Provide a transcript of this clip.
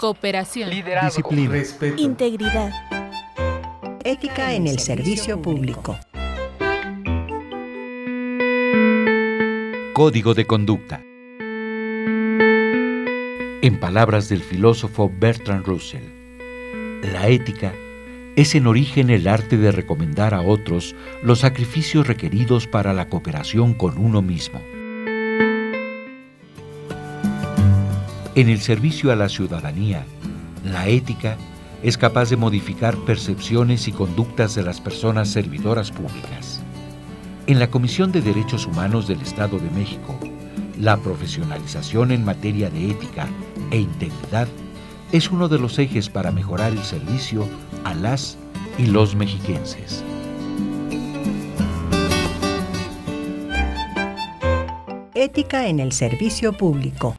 Cooperación. Disciplina. Respeto. Integridad. Ética en el servicio público. Código de conducta. En palabras del filósofo Bertrand Russell, la ética es en origen el arte de recomendar a otros los sacrificios requeridos para la cooperación con uno mismo. En el servicio a la ciudadanía, la ética es capaz de modificar percepciones y conductas de las personas servidoras públicas. En la Comisión de Derechos Humanos del Estado de México, la profesionalización en materia de ética e integridad es uno de los ejes para mejorar el servicio a las y los mexiquenses. Ética en el servicio público.